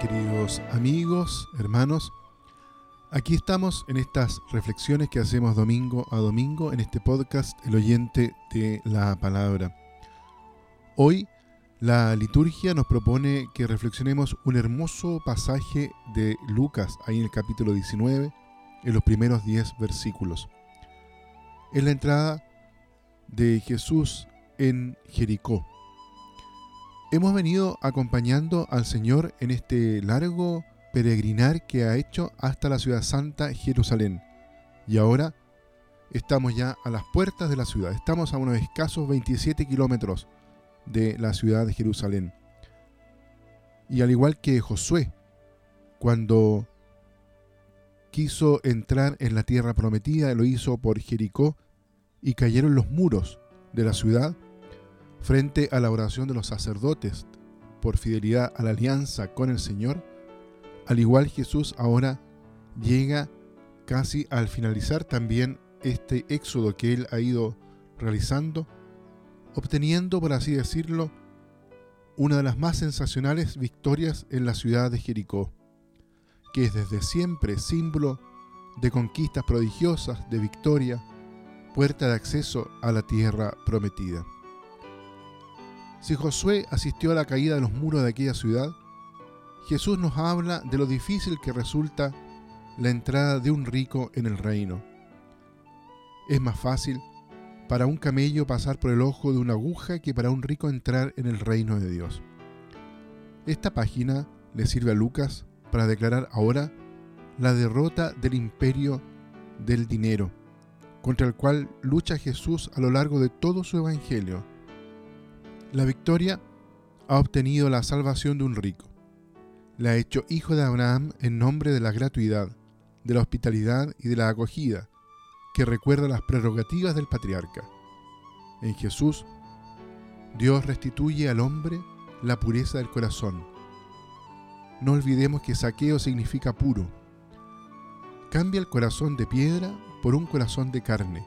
Queridos amigos, hermanos. Aquí estamos en estas reflexiones que hacemos domingo a domingo en este podcast El oyente de la palabra. Hoy la liturgia nos propone que reflexionemos un hermoso pasaje de Lucas, ahí en el capítulo 19, en los primeros 10 versículos. Es la entrada de Jesús en Jericó. Hemos venido acompañando al Señor en este largo peregrinar que ha hecho hasta la ciudad santa Jerusalén. Y ahora estamos ya a las puertas de la ciudad. Estamos a unos escasos 27 kilómetros de la ciudad de Jerusalén. Y al igual que Josué, cuando quiso entrar en la tierra prometida, lo hizo por Jericó y cayeron los muros de la ciudad frente a la oración de los sacerdotes por fidelidad a la alianza con el Señor, al igual Jesús ahora llega casi al finalizar también este éxodo que él ha ido realizando, obteniendo, por así decirlo, una de las más sensacionales victorias en la ciudad de Jericó, que es desde siempre símbolo de conquistas prodigiosas, de victoria, puerta de acceso a la tierra prometida. Si Josué asistió a la caída de los muros de aquella ciudad, Jesús nos habla de lo difícil que resulta la entrada de un rico en el reino. Es más fácil para un camello pasar por el ojo de una aguja que para un rico entrar en el reino de Dios. Esta página le sirve a Lucas para declarar ahora la derrota del imperio del dinero, contra el cual lucha Jesús a lo largo de todo su evangelio la victoria ha obtenido la salvación de un rico. Le ha hecho hijo de Abraham en nombre de la gratuidad, de la hospitalidad y de la acogida, que recuerda las prerrogativas del patriarca. En Jesús, Dios restituye al hombre la pureza del corazón. No olvidemos que saqueo significa puro. Cambia el corazón de piedra por un corazón de carne.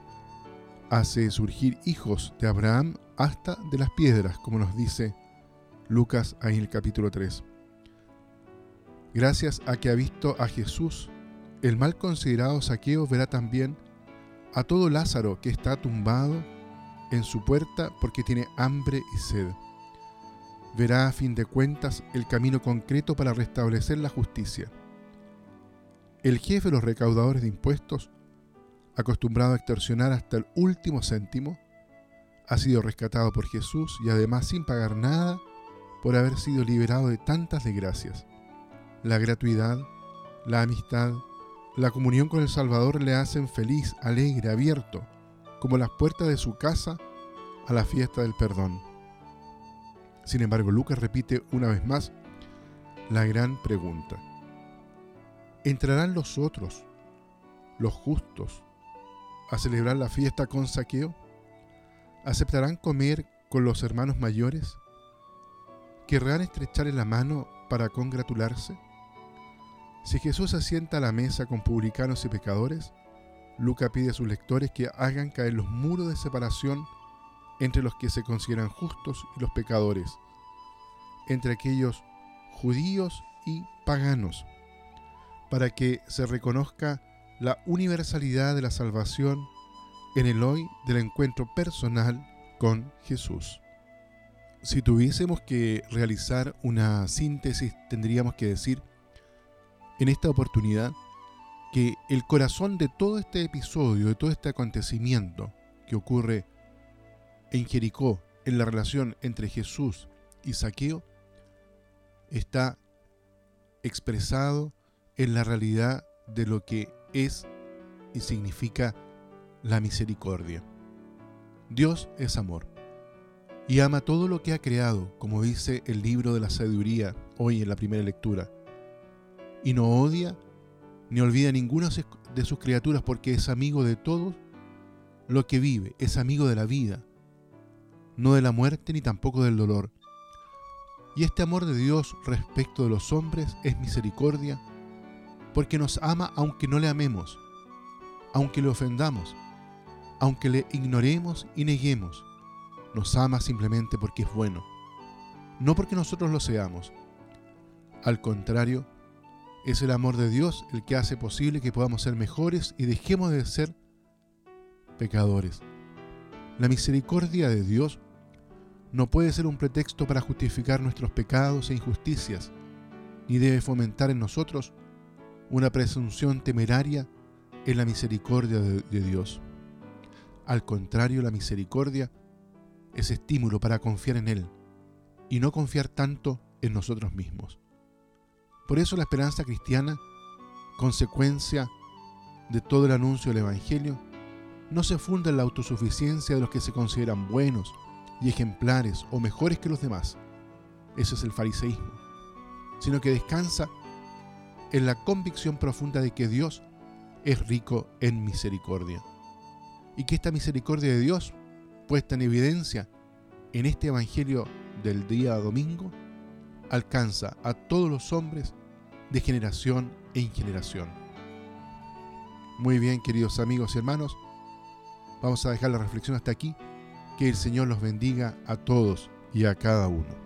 Hace surgir hijos de Abraham hasta de las piedras, como nos dice Lucas ahí en el capítulo 3. Gracias a que ha visto a Jesús, el mal considerado saqueo verá también a todo Lázaro que está tumbado en su puerta porque tiene hambre y sed. Verá a fin de cuentas el camino concreto para restablecer la justicia. El jefe de los recaudadores de impuestos, acostumbrado a extorsionar hasta el último céntimo, ha sido rescatado por Jesús y además sin pagar nada por haber sido liberado de tantas desgracias. La gratuidad, la amistad, la comunión con el Salvador le hacen feliz, alegre, abierto, como las puertas de su casa a la fiesta del perdón. Sin embargo, Lucas repite una vez más la gran pregunta. ¿Entrarán los otros, los justos, a celebrar la fiesta con saqueo? ¿Aceptarán comer con los hermanos mayores? ¿Querrán estrecharle la mano para congratularse? Si Jesús se sienta a la mesa con publicanos y pecadores, Luca pide a sus lectores que hagan caer los muros de separación entre los que se consideran justos y los pecadores, entre aquellos judíos y paganos, para que se reconozca la universalidad de la salvación en el hoy del encuentro personal con Jesús. Si tuviésemos que realizar una síntesis, tendríamos que decir en esta oportunidad que el corazón de todo este episodio, de todo este acontecimiento que ocurre en Jericó, en la relación entre Jesús y Saqueo, está expresado en la realidad de lo que es y significa la misericordia. Dios es amor y ama todo lo que ha creado, como dice el libro de la sabiduría hoy en la primera lectura. Y no odia ni olvida ninguna de sus criaturas porque es amigo de todo lo que vive, es amigo de la vida, no de la muerte ni tampoco del dolor. Y este amor de Dios respecto de los hombres es misericordia, porque nos ama aunque no le amemos, aunque le ofendamos, aunque le ignoremos y neguemos, nos ama simplemente porque es bueno, no porque nosotros lo seamos. Al contrario, es el amor de Dios el que hace posible que podamos ser mejores y dejemos de ser pecadores. La misericordia de Dios no puede ser un pretexto para justificar nuestros pecados e injusticias, ni debe fomentar en nosotros una presunción temeraria en la misericordia de, Dios. Al contrario, la misericordia es estímulo para confiar en Él y no confiar tanto en nosotros mismos. Por eso la esperanza cristiana, consecuencia de todo el anuncio del Evangelio, no se funda en la autosuficiencia de los que se consideran buenos y ejemplares o mejores que los demás. Eso es el fariseísmo. Sino que descansa en la convicción profunda de que Dios es rico en misericordia. Y que esta misericordia de Dios, puesta en evidencia en este Evangelio del día domingo, alcanza a todos los hombres de generación en generación. Muy bien, queridos amigos y hermanos, vamos a dejar la reflexión hasta aquí. Que el Señor los bendiga a todos y a cada uno.